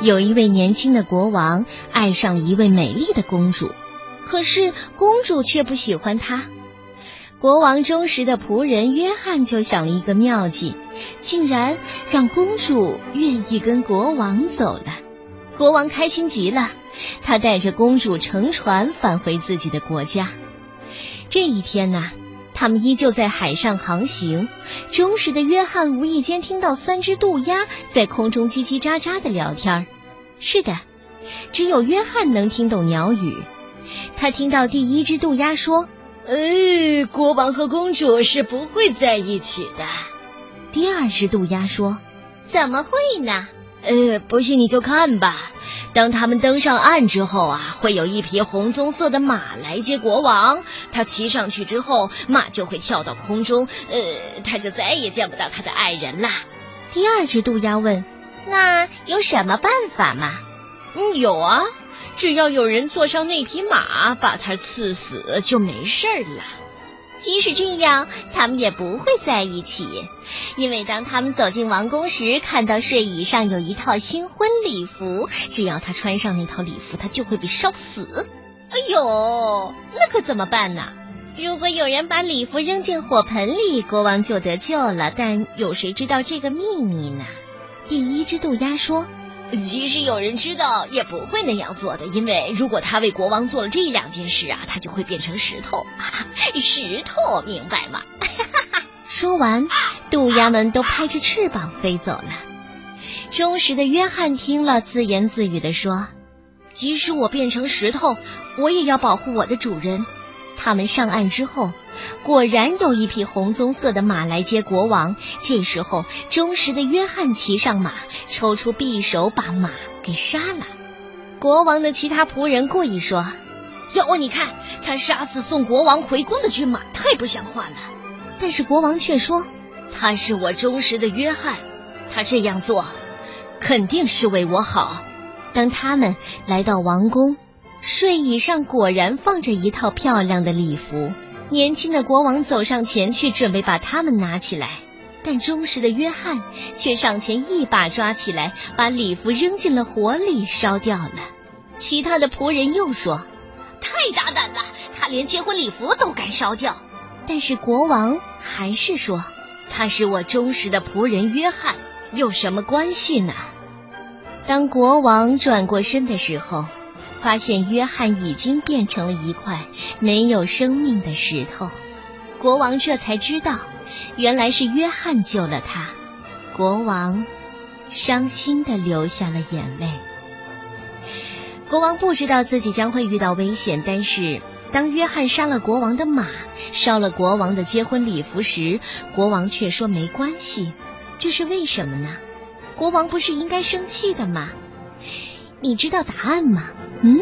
有一位年轻的国王爱上了一位美丽的公主，可是公主却不喜欢他。国王忠实的仆人约翰就想了一个妙计，竟然让公主愿意跟国王走了。国王开心极了，他带着公主乘船返回自己的国家。这一天呢，他们依旧在海上航行。忠实的约翰无意间听到三只渡鸦在空中叽叽喳喳的聊天是的，只有约翰能听懂鸟语。他听到第一只渡鸦说。呃，国王和公主是不会在一起的。第二只渡鸦说：“怎么会呢？呃，不信你就看吧。当他们登上岸之后啊，会有一匹红棕色的马来接国王。他骑上去之后，马就会跳到空中，呃，他就再也见不到他的爱人了。”第二只渡鸦问：“那有什么办法吗？”“嗯，有啊。”只要有人坐上那匹马，把他刺死就没事了。即使这样，他们也不会在一起，因为当他们走进王宫时，看到睡椅上有一套新婚礼服，只要他穿上那套礼服，他就会被烧死。哎呦，那可怎么办呢？如果有人把礼服扔进火盆里，国王就得救了。但有谁知道这个秘密呢？第一只渡鸦说。即使有人知道，也不会那样做的，因为如果他为国王做了这两件事啊，他就会变成石头。石头，明白吗？说完，渡鸦们都拍着翅膀飞走了。忠实的约翰听了，自言自语的说：“即使我变成石头，我也要保护我的主人。”他们上岸之后。果然有一匹红棕色的马来接国王。这时候，忠实的约翰骑上马，抽出匕首把马给杀了。国王的其他仆人故意说：“哟，你看他杀死送国王回宫的军马，太不像话了。”但是国王却说：“他是我忠实的约翰，他这样做肯定是为我好。”当他们来到王宫，睡椅上果然放着一套漂亮的礼服。年轻的国王走上前去，准备把他们拿起来，但忠实的约翰却上前一把抓起来，把礼服扔进了火里烧掉了。其他的仆人又说：“太大胆了，他连结婚礼服都敢烧掉。”但是国王还是说：“他是我忠实的仆人约翰，有什么关系呢？”当国王转过身的时候。发现约翰已经变成了一块没有生命的石头，国王这才知道，原来是约翰救了他。国王伤心的流下了眼泪。国王不知道自己将会遇到危险，但是当约翰杀了国王的马，烧了国王的结婚礼服时，国王却说没关系。这是为什么呢？国王不是应该生气的吗？你知道答案吗？嗯。